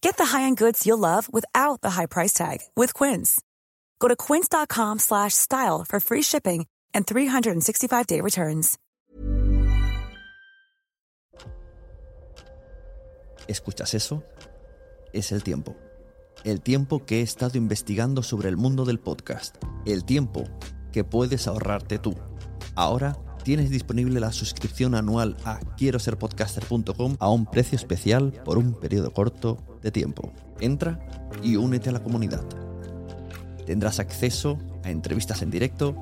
Get the high-end goods you'll love without the high price tag with Quince. Go to quince.com slash style for free shipping and 365-day returns. ¿Escuchas eso? Es el tiempo. El tiempo que he estado investigando sobre el mundo del podcast. El tiempo que puedes ahorrarte tú. Ahora tienes disponible la suscripción anual a quiero ser podcaster.com a un precio especial por un periodo corto de tiempo. Entra y únete a la comunidad. Tendrás acceso a entrevistas en directo,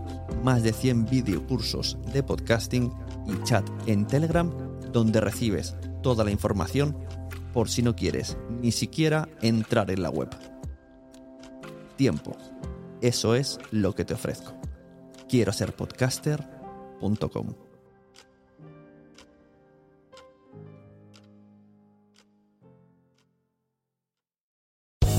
más de 100 videocursos de podcasting y chat en Telegram donde recibes toda la información por si no quieres ni siquiera entrar en la web. Tiempo. Eso es lo que te ofrezco. Quiero ser podcaster.com.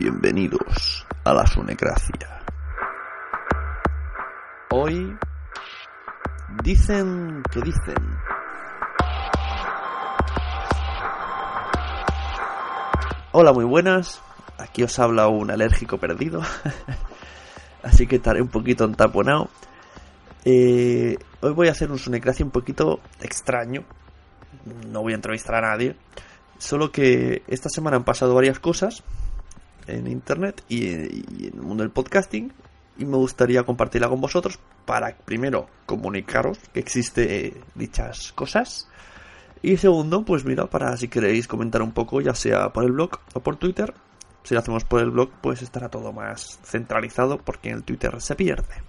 Bienvenidos a la Sunecracia. Hoy dicen que dicen. Hola, muy buenas. Aquí os habla un alérgico perdido. Así que estaré un poquito entaponado. Eh, hoy voy a hacer un Sunecracia un poquito extraño. No voy a entrevistar a nadie. Solo que esta semana han pasado varias cosas en internet y, en el mundo del podcasting y me gustaría compartirla con vosotros para primero comunicaros que existe eh, dichas cosas y segundo pues mira para si queréis comentar un poco ya sea por el blog o por Twitter si lo hacemos por el blog pues estará todo más centralizado porque en el Twitter se pierde.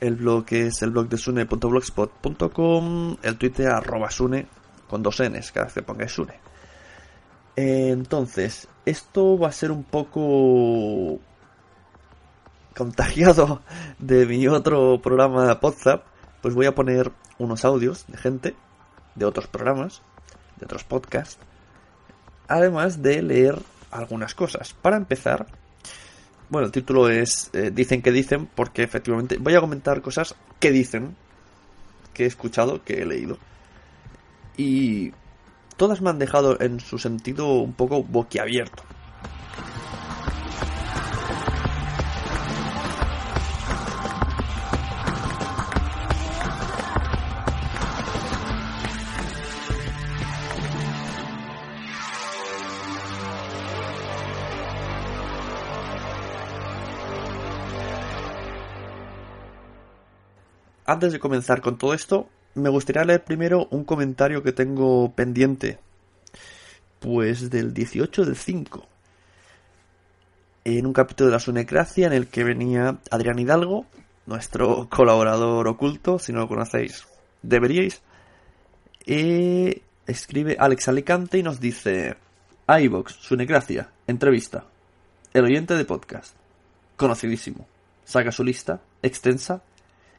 El blog es el blog de sune.blogspot.com el Twitter arroba sune con dos n's cada vez que pongáis sune eh, entonces esto va a ser un poco contagiado de mi otro programa WhatsApp, pues voy a poner unos audios de gente de otros programas, de otros podcasts, además de leer algunas cosas. Para empezar, Bueno, el título es eh, Dicen que dicen, porque efectivamente voy a comentar cosas que dicen, que he escuchado, que he leído. Y todas me han dejado en su sentido un poco boquiabierto. Antes de comenzar con todo esto, me gustaría leer primero un comentario que tengo pendiente. Pues del 18 del 5. En un capítulo de la Sunecracia en el que venía Adrián Hidalgo, nuestro colaborador oculto, si no lo conocéis, deberíais. Y escribe Alex Alicante y nos dice: iVox, Sunecracia, entrevista. El oyente de podcast. Conocidísimo. Saca su lista, extensa,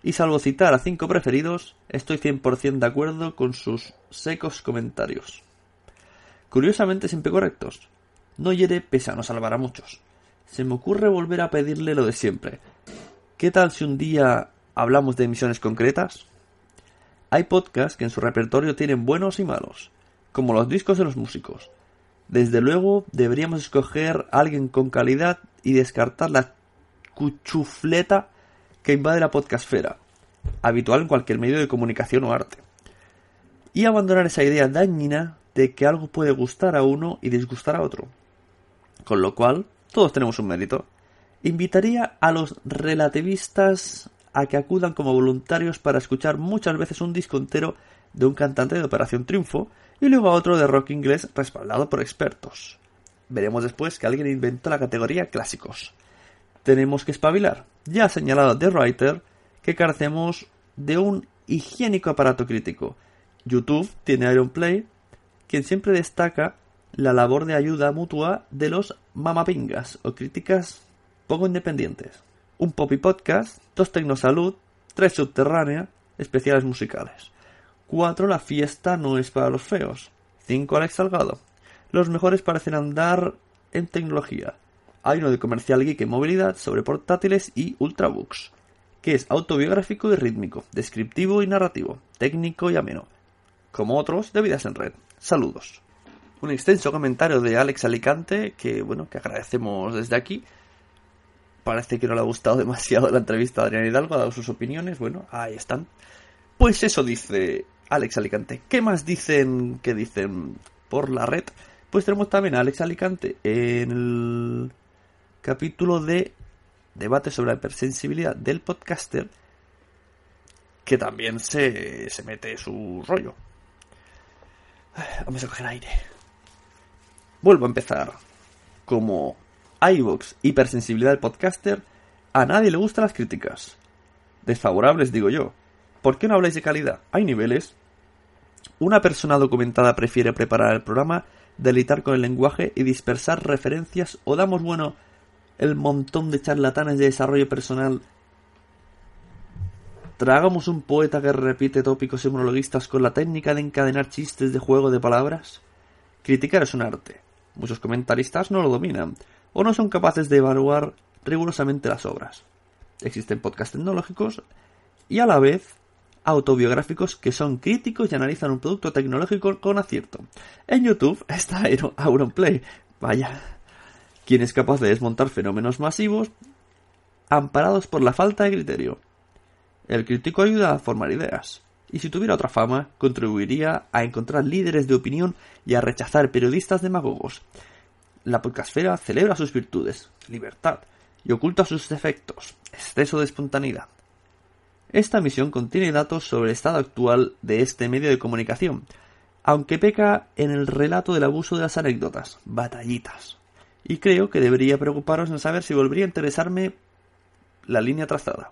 y salvo citar a cinco preferidos, estoy 100% de acuerdo con sus secos comentarios. Curiosamente siempre correctos. No hiere pese a no salvar a muchos. Se me ocurre volver a pedirle lo de siempre. ¿Qué tal si un día hablamos de emisiones concretas? Hay podcasts que en su repertorio tienen buenos y malos, como los discos de los músicos. Desde luego deberíamos escoger a alguien con calidad y descartar la cuchufleta que invade la podcastfera, habitual en cualquier medio de comunicación o arte. Y abandonar esa idea dañina de que algo puede gustar a uno y disgustar a otro. Con lo cual, todos tenemos un mérito. Invitaría a los relativistas a que acudan como voluntarios para escuchar muchas veces un disco entero de un cantante de Operación Triunfo y luego a otro de rock inglés respaldado por expertos. Veremos después que alguien inventó la categoría clásicos tenemos que espabilar. Ya ha señalado The Writer que carecemos de un higiénico aparato crítico. YouTube tiene Ironplay, quien siempre destaca la labor de ayuda mutua de los mamapingas o críticas poco independientes. Un poppy podcast, dos tecnosalud, tres subterránea, especiales musicales. Cuatro, la fiesta no es para los feos. Cinco, Alex Salgado. Los mejores parecen andar en tecnología hay uno de comercial geek en movilidad sobre portátiles y ultrabooks, que es autobiográfico y rítmico, descriptivo y narrativo, técnico y ameno, como otros de Vidas en Red. Saludos. Un extenso comentario de Alex Alicante que, bueno, que agradecemos desde aquí. Parece que no le ha gustado demasiado la entrevista a Adrián Hidalgo, ha dado sus opiniones. Bueno, ahí están. Pues eso dice Alex Alicante. ¿Qué más dicen que dicen por la red? Pues tenemos también a Alex Alicante en el capítulo de debate sobre la hipersensibilidad del podcaster que también se, se mete su rollo. Vamos a coger aire. Vuelvo a empezar. Como iVox, hipersensibilidad del podcaster, a nadie le gustan las críticas. Desfavorables, digo yo. ¿Por qué no habláis de calidad? Hay niveles. Una persona documentada prefiere preparar el programa, delitar con el lenguaje y dispersar referencias o damos bueno el montón de charlatanes de desarrollo personal. ¿Tragamos un poeta que repite tópicos y con la técnica de encadenar chistes de juego de palabras? Criticar es un arte. Muchos comentaristas no lo dominan, o no son capaces de evaluar rigurosamente las obras. Existen podcasts tecnológicos y a la vez autobiográficos que son críticos y analizan un producto tecnológico con acierto. En YouTube está Auronplay. Vaya, quien es capaz de desmontar fenómenos masivos amparados por la falta de criterio. El crítico ayuda a formar ideas, y si tuviera otra fama, contribuiría a encontrar líderes de opinión y a rechazar periodistas demagogos. La podcastfera celebra sus virtudes, libertad, y oculta sus defectos, exceso de espontaneidad. Esta misión contiene datos sobre el estado actual de este medio de comunicación, aunque peca en el relato del abuso de las anécdotas, batallitas y creo que debería preocuparos en saber si volvería a interesarme la línea trazada.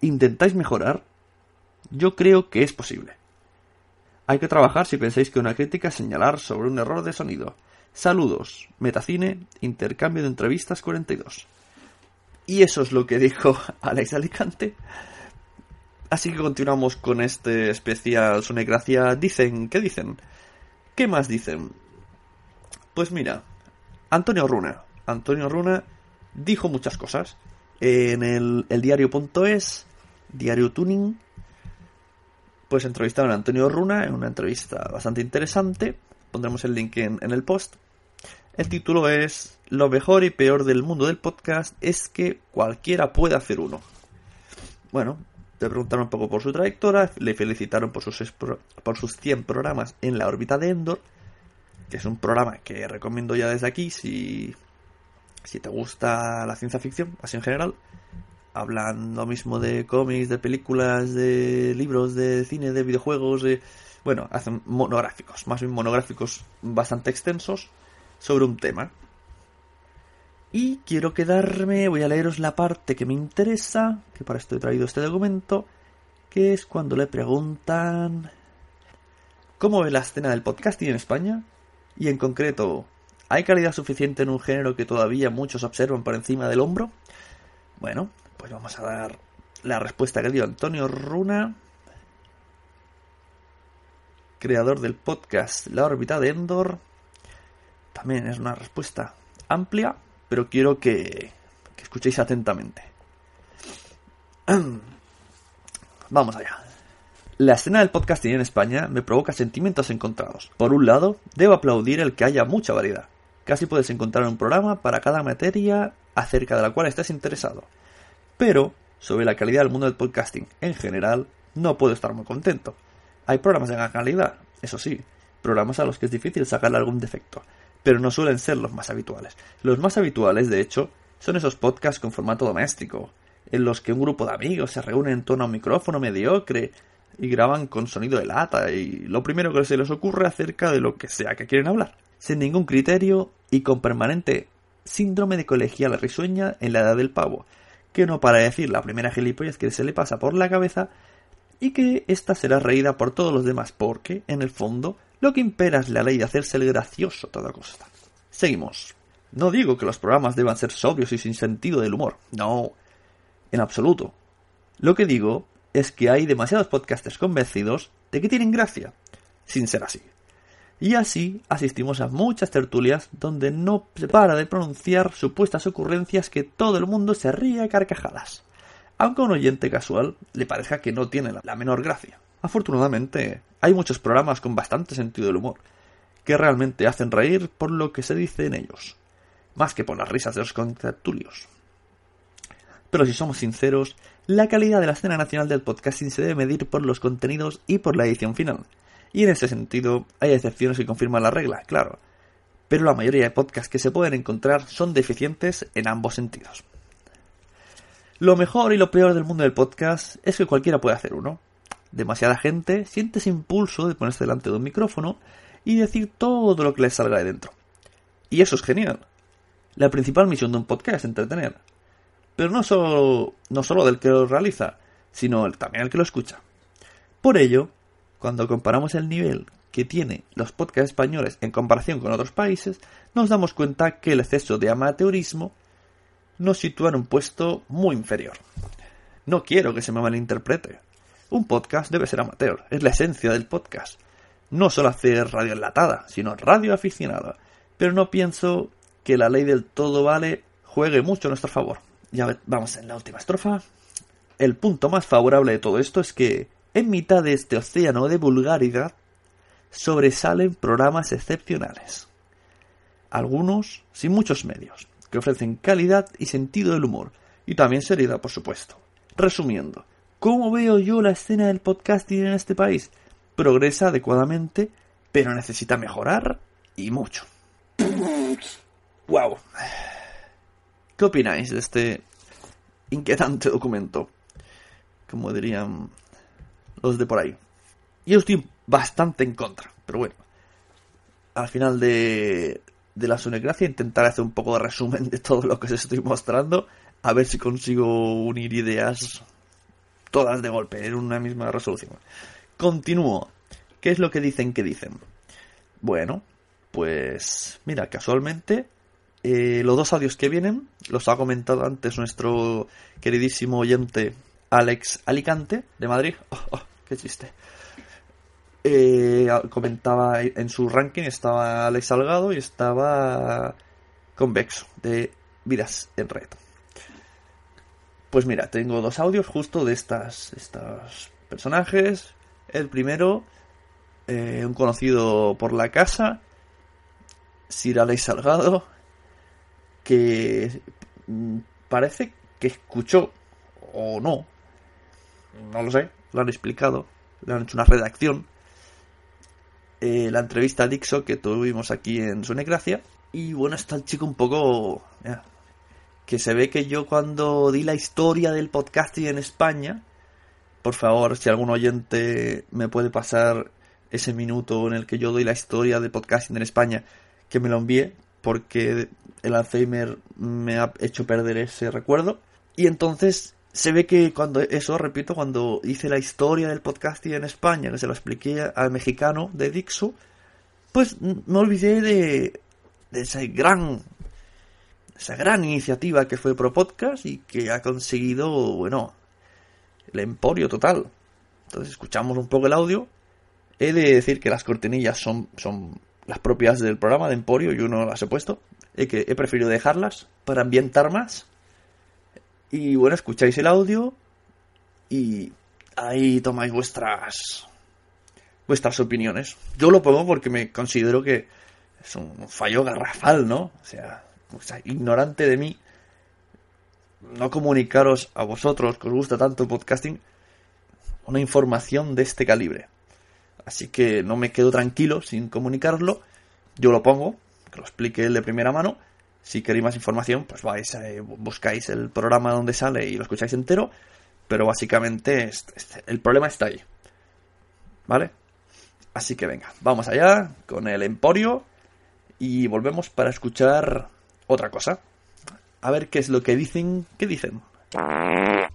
¿Intentáis mejorar? Yo creo que es posible. Hay que trabajar si pensáis que una crítica señalar sobre un error de sonido. Saludos, Metacine, intercambio de entrevistas 42. Y eso es lo que dijo Alex Alicante. Así que continuamos con este especial Sonecracia. Dicen, ¿qué dicen? ¿Qué más dicen? Pues mira, Antonio Runa. Antonio Runa dijo muchas cosas. En el, diario.es, diario tuning, pues entrevistaron a Antonio Runa en una entrevista bastante interesante. Pondremos el link en, en el post. El título es Lo mejor y peor del mundo del podcast es que cualquiera puede hacer uno. Bueno, le preguntaron un poco por su trayectoria, le felicitaron por sus, por sus 100 programas en la órbita de Endor, que es un programa que recomiendo ya desde aquí si, si te gusta la ciencia ficción, así en general. Hablan lo mismo de cómics, de películas, de libros, de cine, de videojuegos, de... Bueno, hacen monográficos, más bien monográficos bastante extensos sobre un tema. Y quiero quedarme, voy a leeros la parte que me interesa, que para esto he traído este documento, que es cuando le preguntan cómo ve la escena del podcasting en España, y en concreto, ¿hay calidad suficiente en un género que todavía muchos observan por encima del hombro? Bueno, pues vamos a dar la respuesta que dio Antonio Runa, creador del podcast La órbita de Endor. También es una respuesta amplia, pero quiero que, que escuchéis atentamente. Vamos allá. La escena del podcasting en España me provoca sentimientos encontrados. Por un lado, debo aplaudir el que haya mucha variedad. Casi puedes encontrar un programa para cada materia acerca de la cual estés interesado. Pero, sobre la calidad del mundo del podcasting en general, no puedo estar muy contento. Hay programas de gran calidad, eso sí, programas a los que es difícil sacarle algún defecto, pero no suelen ser los más habituales. Los más habituales, de hecho, son esos podcasts con formato doméstico, en los que un grupo de amigos se reúnen en torno a un micrófono mediocre y graban con sonido de lata y lo primero que se les ocurre acerca de lo que sea que quieren hablar, sin ningún criterio y con permanente síndrome de colegial risueña en la edad del pavo, que no para decir la primera gilipollez que se le pasa por la cabeza y que ésta será reída por todos los demás porque, en el fondo, lo que impera es la ley de hacerse el gracioso a toda costa. Seguimos. No digo que los programas deban ser sobrios y sin sentido del humor. No, en absoluto. Lo que digo es que hay demasiados podcasters convencidos de que tienen gracia, sin ser así. Y así asistimos a muchas tertulias donde no se para de pronunciar supuestas ocurrencias que todo el mundo se ríe a carcajadas, aunque a un oyente casual le parezca que no tiene la menor gracia. Afortunadamente, hay muchos programas con bastante sentido del humor, que realmente hacen reír por lo que se dice en ellos, más que por las risas de los contertulios. Pero si somos sinceros, la calidad de la escena nacional del podcasting se debe medir por los contenidos y por la edición final. Y en ese sentido, hay excepciones que confirman la regla, claro. Pero la mayoría de podcasts que se pueden encontrar son deficientes en ambos sentidos. Lo mejor y lo peor del mundo del podcast es que cualquiera puede hacer uno. Demasiada gente siente ese impulso de ponerse delante de un micrófono y decir todo lo que les salga de dentro. Y eso es genial. La principal misión de un podcast es entretener. Pero no solo, no solo del que lo realiza, sino también el que lo escucha. Por ello, cuando comparamos el nivel que tiene los podcasts españoles en comparación con otros países, nos damos cuenta que el exceso de amateurismo nos sitúa en un puesto muy inferior. No quiero que se me malinterprete. Un podcast debe ser amateur, es la esencia del podcast. No solo hacer radio enlatada, sino radio aficionada. Pero no pienso que la ley del todo vale juegue mucho a nuestro favor. Ya vamos en la última estrofa. El punto más favorable de todo esto es que, en mitad de este océano de vulgaridad, sobresalen programas excepcionales. Algunos sin muchos medios, que ofrecen calidad y sentido del humor, y también seriedad, por supuesto. Resumiendo, ¿cómo veo yo la escena del podcasting en este país? Progresa adecuadamente, pero necesita mejorar y mucho. ¡Wow! ¿Qué opináis de este inquietante documento? Como dirían los de por ahí. Yo estoy bastante en contra, pero bueno. Al final de, de la Sunecracia intentaré hacer un poco de resumen de todo lo que os estoy mostrando. A ver si consigo unir ideas todas de golpe en una misma resolución. Continúo. ¿Qué es lo que dicen que dicen? Bueno, pues mira, casualmente eh, los dos audios que vienen los ha comentado antes nuestro queridísimo oyente Alex Alicante de Madrid. Oh, oh, qué chiste. Eh, comentaba en su ranking estaba Alex Salgado y estaba Convexo de Vidas en Red. Pues mira, tengo dos audios justo de estas, estos personajes. El primero, eh, un conocido por la casa, Sir Alex Salgado, que mm, parece que escuchó, o no, no lo sé, lo han explicado, le han hecho una redacción, eh, la entrevista a Dixo que tuvimos aquí en Sunecracia. Y bueno, está el chico un poco que se ve que yo cuando di la historia del podcasting en España, por favor, si algún oyente me puede pasar ese minuto en el que yo doy la historia del podcasting en España, que me lo envíe, porque el Alzheimer me ha hecho perder ese recuerdo. Y entonces se ve que cuando eso, repito, cuando hice la historia del podcasting en España, que se lo expliqué al mexicano de Dixo, pues me olvidé de, de ese gran esa gran iniciativa que fue Pro Podcast y que ha conseguido, bueno, el emporio total. Entonces escuchamos un poco el audio. He de decir que las cortinillas son, son las propias del programa de Emporio, yo no las he puesto. He, que he preferido dejarlas para ambientar más. Y bueno, escucháis el audio y ahí tomáis vuestras vuestras opiniones. Yo lo pongo porque me considero que es un fallo garrafal, ¿no? O sea, o sea, ignorante de mí, no comunicaros a vosotros que os gusta tanto el podcasting una información de este calibre. Así que no me quedo tranquilo sin comunicarlo. Yo lo pongo, que lo explique él de primera mano. Si queréis más información, pues vais, eh, buscáis el programa donde sale y lo escucháis entero. Pero básicamente el problema está ahí. ¿Vale? Así que venga, vamos allá con el Emporio y volvemos para escuchar otra cosa. A ver qué es lo que dicen. ¿Qué dicen?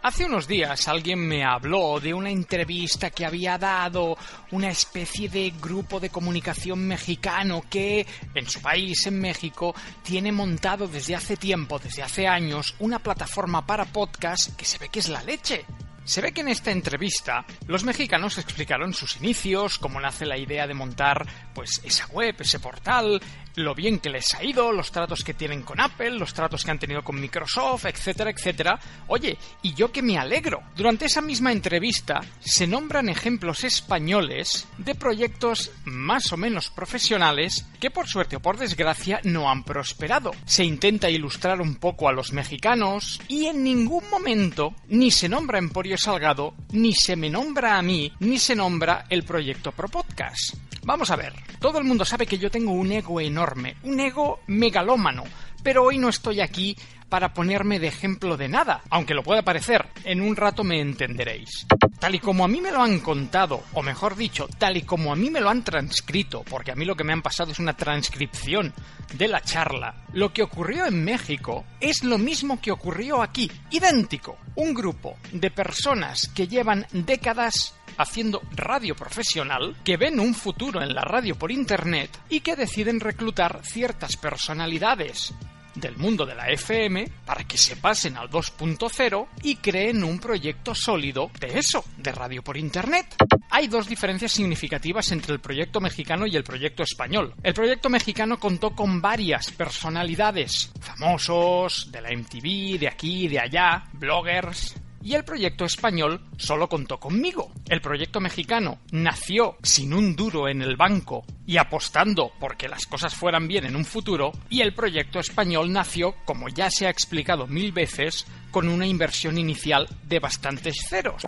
Hace unos días alguien me habló de una entrevista que había dado una especie de grupo de comunicación mexicano que en su país, en México, tiene montado desde hace tiempo, desde hace años, una plataforma para podcast que se ve que es la leche. Se ve que en esta entrevista los mexicanos explicaron sus inicios, cómo nace la idea de montar pues esa web, ese portal, lo bien que les ha ido, los tratos que tienen con Apple, los tratos que han tenido con Microsoft, etcétera, etcétera. Oye, y yo que me alegro. Durante esa misma entrevista se nombran ejemplos españoles de proyectos más o menos profesionales que por suerte o por desgracia no han prosperado. Se intenta ilustrar un poco a los mexicanos y en ningún momento ni se nombra Emporio Salgado, ni se me nombra a mí, ni se nombra el proyecto Pro Podcast. Vamos a ver, todo el mundo sabe que yo tengo un ego enorme, un ego megalómano, pero hoy no estoy aquí para ponerme de ejemplo de nada, aunque lo pueda parecer, en un rato me entenderéis. Tal y como a mí me lo han contado, o mejor dicho, tal y como a mí me lo han transcrito, porque a mí lo que me han pasado es una transcripción de la charla, lo que ocurrió en México es lo mismo que ocurrió aquí, idéntico. Un grupo de personas que llevan décadas haciendo radio profesional, que ven un futuro en la radio por Internet y que deciden reclutar ciertas personalidades del mundo de la FM para que se pasen al 2.0 y creen un proyecto sólido de eso, de radio por Internet. Hay dos diferencias significativas entre el proyecto mexicano y el proyecto español. El proyecto mexicano contó con varias personalidades, famosos, de la MTV, de aquí, de allá, bloggers, y el proyecto español solo contó conmigo. El proyecto mexicano nació sin un duro en el banco y apostando porque las cosas fueran bien en un futuro, y el proyecto español nació, como ya se ha explicado mil veces, con una inversión inicial de bastantes ceros.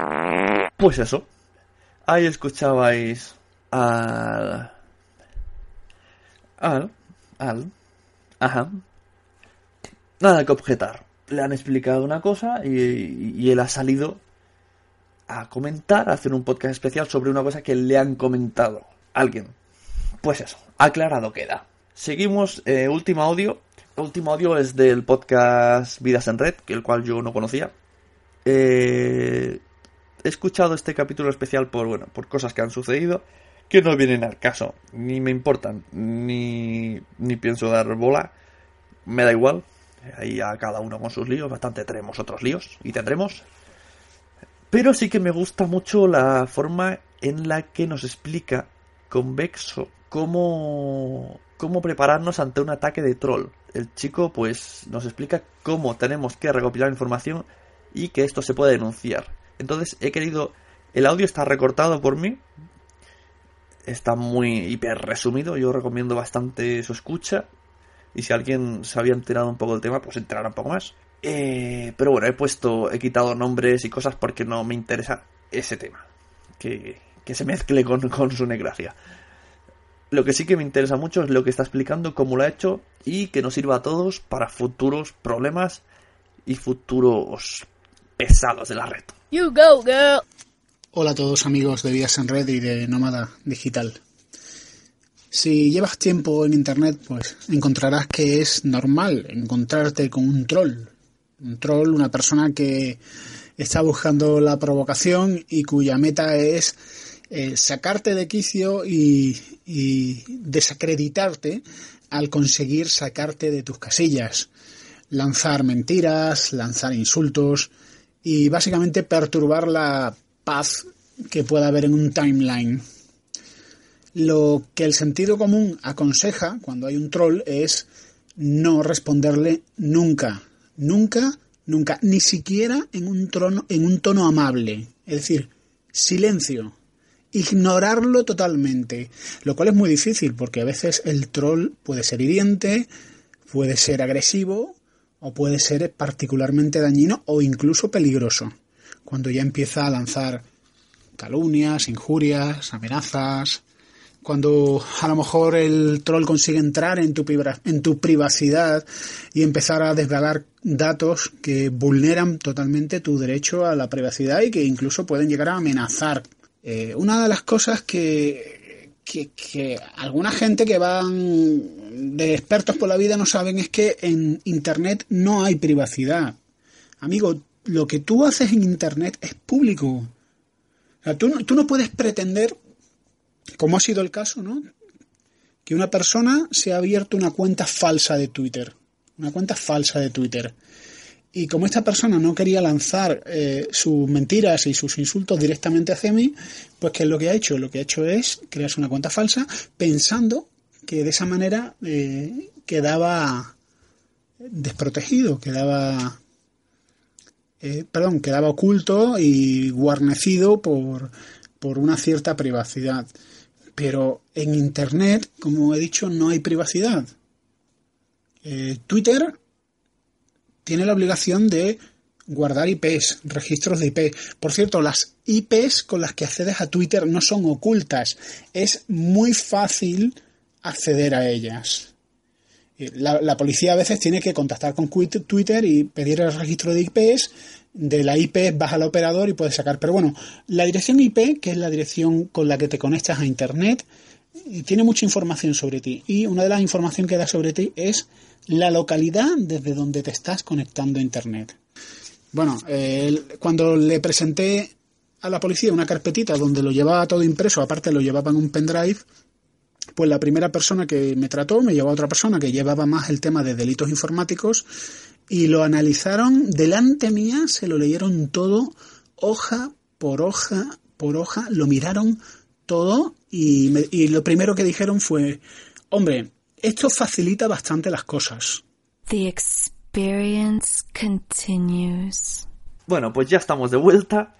Pues eso. Ahí escuchabais al... al... al... ajá. Nada que objetar le han explicado una cosa y, él ha salido a comentar, a hacer un podcast especial sobre una cosa que le han comentado alguien. Pues eso, aclarado queda. Seguimos, eh, último audio. El último audio es del podcast Vidas en Red, que el cual yo no conocía. Eh, he escuchado este capítulo especial por, bueno, por cosas que han sucedido que no vienen al caso, ni me importan, ni, ni pienso dar bola. Me da igual, Ahí a cada uno con sus líos, bastante tenemos otros líos y tendremos. Pero sí que me gusta mucho la forma en la que nos explica Convexo cómo, cómo prepararnos ante un ataque de troll. el chico pues nos explica cómo tenemos que recopilar información y que esto se puede denunciar. Entonces he querido... El audio está recortado por mí. Está muy hiper resumido. Yo recomiendo bastante su escucha. Y si alguien se había enterado un poco del tema, pues enterará un poco más. Eh, pero bueno, he puesto, he quitado nombres y cosas porque no me interesa ese tema. Que, que se mezcle con, con su negracia. Lo que sí que me interesa mucho es lo que está explicando, cómo lo ha hecho y que nos sirva a todos para futuros problemas y futuros pesados de la red. You go, girl. Hola a todos amigos de Vías en Red y de Nómada Digital. Si llevas tiempo en Internet, pues encontrarás que es normal encontrarte con un troll. Un troll, una persona que está buscando la provocación y cuya meta es eh, sacarte de quicio y, y desacreditarte al conseguir sacarte de tus casillas. Lanzar mentiras, lanzar insultos y básicamente perturbar la paz que pueda haber en un timeline. Lo que el sentido común aconseja cuando hay un troll es no responderle nunca, nunca, nunca, ni siquiera en un, trono, en un tono amable. Es decir, silencio, ignorarlo totalmente, lo cual es muy difícil porque a veces el troll puede ser hiriente, puede ser agresivo o puede ser particularmente dañino o incluso peligroso, cuando ya empieza a lanzar calumnias, injurias, amenazas, cuando a lo mejor el troll consigue entrar en tu, en tu privacidad y empezar a desvelar datos que vulneran totalmente tu derecho a la privacidad y que incluso pueden llegar a amenazar eh, una de las cosas que, que, alguna gente que van de expertos por la vida no saben es que en Internet no hay privacidad. Amigo, lo que tú haces en Internet es público. tú, tú no puedes pretender, como ha sido el caso, ¿no? Que una persona se ha abierto una cuenta falsa de Twitter. Una cuenta falsa de Twitter. Y como esta persona no quería lanzar eh, sus mentiras y sus insultos directamente hacia mí, pues ¿qué es lo que ha hecho? Lo que ha hecho es crearse una cuenta falsa pensando que de esa manera eh, quedaba desprotegido, quedaba... Eh, perdón, quedaba oculto y guarnecido por, por una cierta privacidad. Pero en Internet, como he dicho, no hay privacidad. Twitter tiene la obligación de guardar IPs, registros de IP. Por cierto, las IPs con las que accedes a Twitter no son ocultas. Es muy fácil acceder a ellas. La, policía a veces tiene que contactar con Twitter y pedir el registro de IPs. De la IP vas al operador y puedes sacar. Pero bueno, la dirección IP, que es la dirección con la que te conectas a Internet, eh, tiene mucha información sobre ti. Y una de las informaciones que da sobre ti es la localidad desde donde te estás conectando a Internet. Bueno, cuando le presenté a la policía una carpetita donde lo llevaba todo impreso, aparte lo llevaba en un pendrive, pues la primera persona que me trató me llevó a otra persona que llevaba más el tema de delitos informáticos y lo analizaron delante mía, se lo leyeron todo, hoja por hoja por hoja, lo miraron todo y, y lo primero que dijeron fue, hombre, esto facilita bastante las cosas. The experience continues. Bueno, pues ya estamos de vuelta.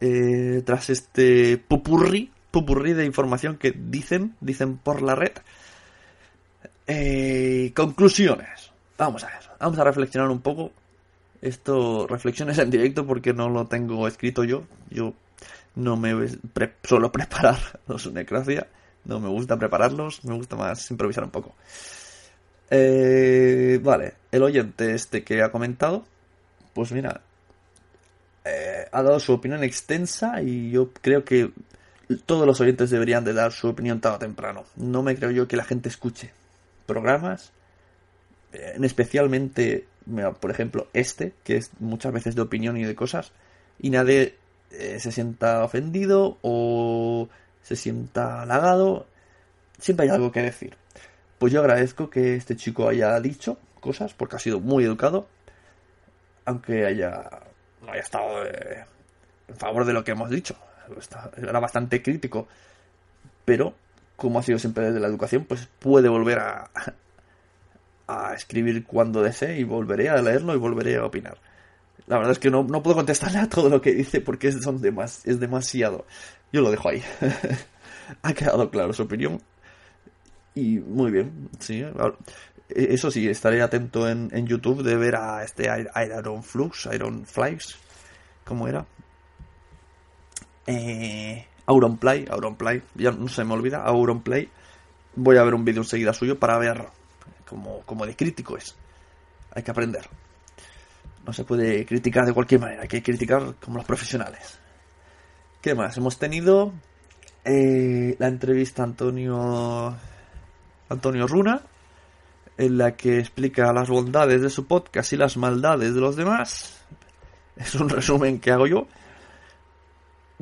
Eh, tras este pupurri, pupurri de información que dicen, dicen por la red. Eh, conclusiones. Vamos a ver, vamos a reflexionar un poco. Esto, reflexiones en directo porque no lo tengo escrito yo. Yo no me suelo preparar los necracia. No me gusta prepararlos, me gusta más improvisar un poco. Eh, vale, el oyente este que ha comentado, pues mira, eh, ha dado su opinión extensa y yo creo que todos los oyentes deberían de dar su opinión tarde o temprano. No me creo yo que la gente escuche programas, eh, en especialmente, por ejemplo, este, que es muchas veces de opinión y de cosas, y nadie se sienta ofendido o se sienta halagado, siempre hay algo que decir. Pues yo agradezco que este chico haya dicho cosas, porque ha sido muy educado, aunque haya, no haya estado eh, en favor de lo que hemos dicho. Era bastante crítico, pero como ha sido siempre desde la educación, pues puede volver a, a escribir cuando desee y volveré a leerlo y volveré a opinar. La verdad es que no, no puedo contestarle a todo lo que dice porque es, son demas, es demasiado. Yo lo dejo ahí. ha quedado claro su opinión. Y muy bien, sí. Eso sí, estaré atento en, en YouTube de ver a este Iron Flux, Iron Flies, ¿cómo era? Eh, Auronplay, Auronplay, ya no se me olvida, Auronplay. Voy a ver un vídeo enseguida suyo para ver cómo, cómo de crítico es. Hay que aprender. No se puede criticar de cualquier manera, hay que criticar como los profesionales. ¿Qué más? Hemos tenido eh, la entrevista a Antonio Antonio Runa, en la que explica las bondades de su podcast y las maldades de los demás. Es un resumen que hago yo.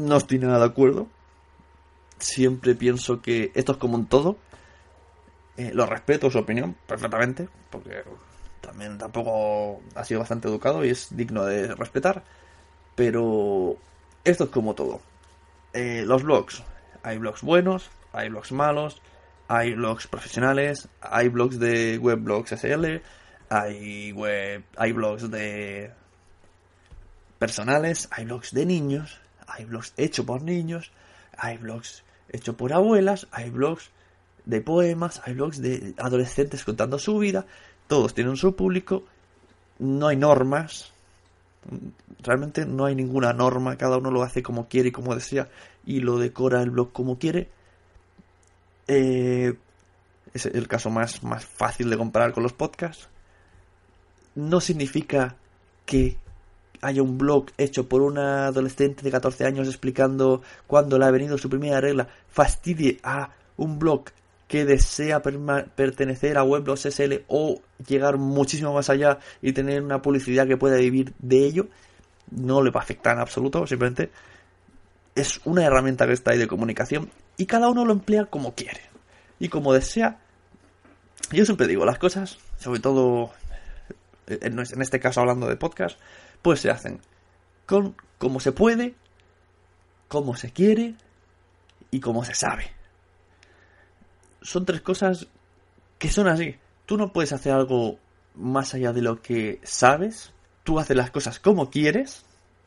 No estoy nada de acuerdo. Siempre pienso que esto es como un todo. Eh, lo respeto su opinión perfectamente, porque también tampoco ha sido bastante educado y es digno de respetar. Pero esto es como todo. Eh, los blogs. Hay blogs buenos, hay blogs malos, hay blogs profesionales, hay blogs de weblogs SL, hay web, hay blogs de personales, hay blogs de niños, hay blogs hechos por niños, hay blogs hechos por abuelas, hay blogs de poemas, hay blogs de adolescentes contando su vida, todos tienen su público, no hay normas, realmente no hay ninguna norma, cada uno lo hace como quiere y como desea y lo decora el blog como quiere. Eh, es el caso más, más fácil de comparar con los podcasts. No significa que haya un blog hecho por una adolescente de 14 años explicando cuándo le ha venido su primera regla, fastidie a un blog que desea pertenecer a Weblogs SL o llegar muchísimo más allá y tener una publicidad que pueda vivir de ello, no le va a afectar en absoluto, simplemente es una herramienta que está ahí de comunicación y cada uno lo emplea como quiere y como desea. Yo siempre digo, las cosas, sobre todo en este caso hablando de podcast, pues se hacen con como se puede, como se quiere y como se sabe. Son tres cosas que son así. Tú no puedes hacer algo más allá de lo que sabes. Tú haces las cosas como quieres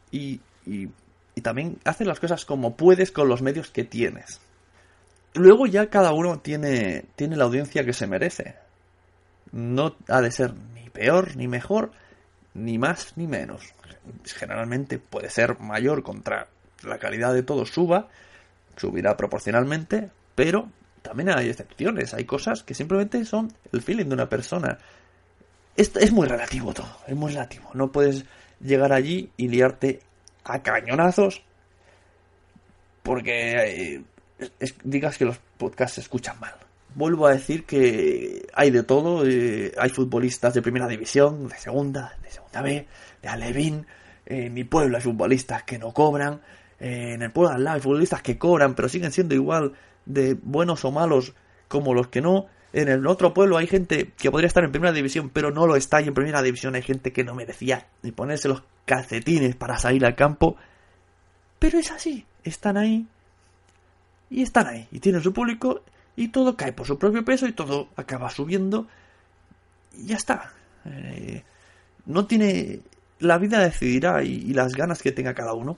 y, y, y también haces las cosas como puedes con los medios que tienes. Luego ya cada uno tiene, tiene la audiencia que se merece. No ha de ser ni peor ni mejor, ni más ni menos. Generalmente puede ser mayor contra la calidad de todo suba, subirá proporcionalmente, pero también hay excepciones, hay cosas que simplemente son el feeling de una persona. Es, es muy relativo todo, es muy relativo. No puedes llegar allí y liarte a cañonazos porque eh, digas que los podcasts se escuchan mal. Vuelvo a decir que hay de todo, eh, hay futbolistas de primera división, de segunda, de segunda B, de Alevín, en mi pueblo hay futbolistas que no cobran, en el pueblo de al lado hay futbolistas que cobran, pero siguen siendo igual de buenos o malos como los que no. En el otro pueblo hay gente que podría estar en primera división, pero no lo está, y en primera división hay gente que no merecía ni ponerse los calcetines para salir al campo. Pero es así, están ahí y están ahí, y tienen su público, y todo cae por su propio peso, y todo acaba subiendo, y ya está. Eh, no tiene. La vida decidirá y, las ganas que tenga cada uno.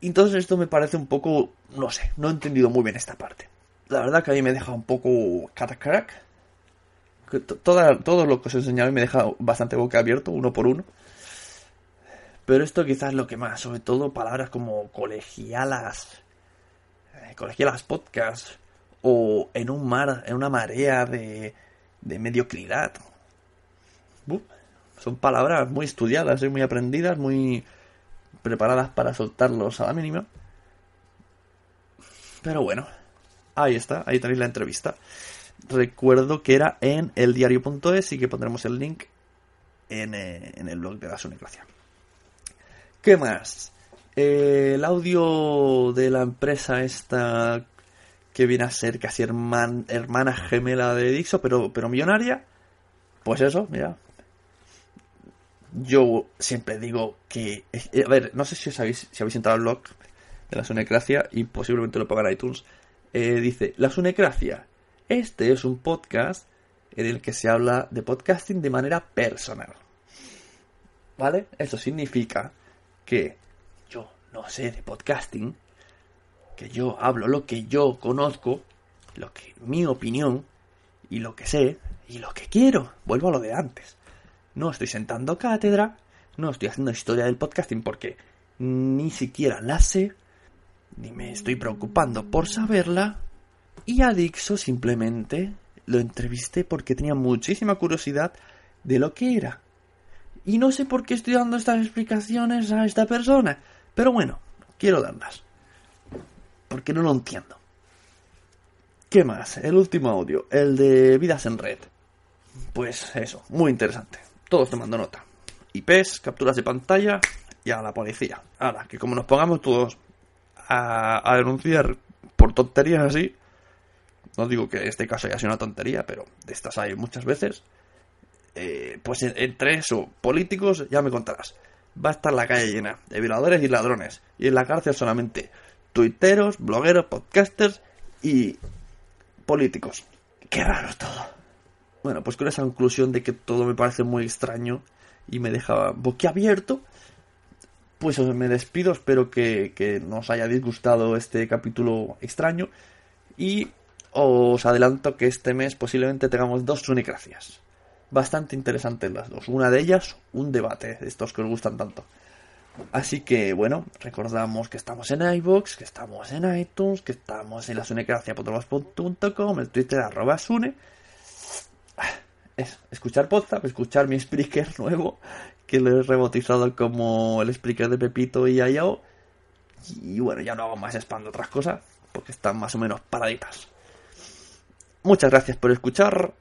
Entonces esto me parece un poco. No sé, no he entendido muy bien esta parte. La verdad que a mí me deja un poco catacrack. Toda, todo lo que os he enseñado me deja bastante boca abierto, uno por uno. Pero esto quizás es lo que más, sobre todo palabras como colegialas, colegialas podcast o en un mar, en una marea de, de mediocridad. Son palabras muy estudiadas y muy aprendidas, muy preparadas para soltarlos a la mínima. Pero bueno, ahí está, ahí tenéis la entrevista. Recuerdo que era en eldiario.es y que pondremos el link en, eh, el blog de la Sonicracia. ¿Qué más? Eh, el audio de la empresa esta que viene a ser casi hermana gemela de Dixo, pero, pero millonaria. Pues eso, mira. Yo siempre digo que. Eh, a ver, no sé si, sabéis, si habéis entrado al blog de la Sunecracia y posiblemente lo pongan en iTunes. Eh, dice: La Sunecracia. Este es un podcast en el que se habla de podcasting de manera personal. ¿Vale? Eso significa que yo no sé de podcasting, que yo hablo lo que yo conozco, lo que mi opinión y lo que sé y lo que quiero. Vuelvo a lo de antes. No estoy sentando cátedra, no estoy haciendo historia del podcasting porque ni siquiera la sé, ni me estoy preocupando por saberla. Y a Dixo simplemente lo entrevisté porque tenía muchísima curiosidad de lo que era. Y no sé por qué estoy dando estas explicaciones a esta persona, pero bueno, quiero darlas. Porque no lo entiendo. ¿Qué más? El último audio, el de Vidas en Red. Pues eso, muy interesante. Todos tomando nota. IPs, capturas de pantalla y a la policía. Ahora, que como nos pongamos todos a, a denunciar por tonterías así, no digo que este caso haya sido una tontería, pero de estas hay muchas veces, eh, pues entre eso, políticos, ya me contarás. Va a estar la calle llena de violadores y ladrones. Y en la cárcel solamente tuiteros, blogueros, podcasters y políticos. Qué raro todo. Bueno, pues con esa conclusión de que todo me parece muy extraño y me deja boquiabierto, pues me despido. Espero que, que nos haya disgustado este capítulo extraño. Y os adelanto que este mes posiblemente tengamos dos sunicracias. Bastante interesantes las dos. Una de ellas, un debate de estos que os gustan tanto. Así que, bueno, recordamos que estamos en iVoox, que estamos en iTunes, que estamos en la sunecracia.com, el Twitter arroba sune. Es escuchar podcast, escuchar mi speaker nuevo, que lo he rebautizado como el speaker de Pepito y Ayao. Y bueno, ya no hago más spam de otras cosas, porque están más o menos paraditas. Muchas gracias por escuchar.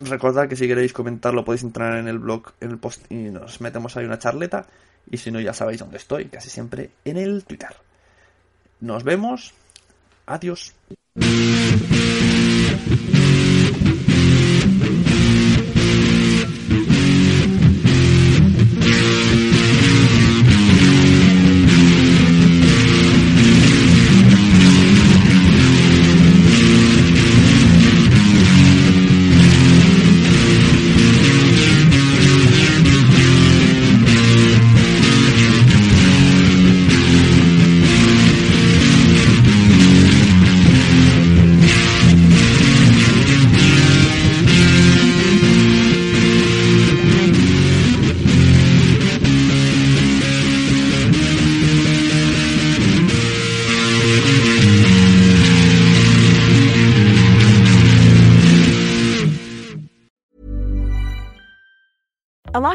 Recordad que si queréis comentarlo podéis entrar en el blog, en el post y nos metemos ahí una charleta. Y si no, ya sabéis dónde estoy, casi siempre en el Twitter. Nos vemos. Adiós.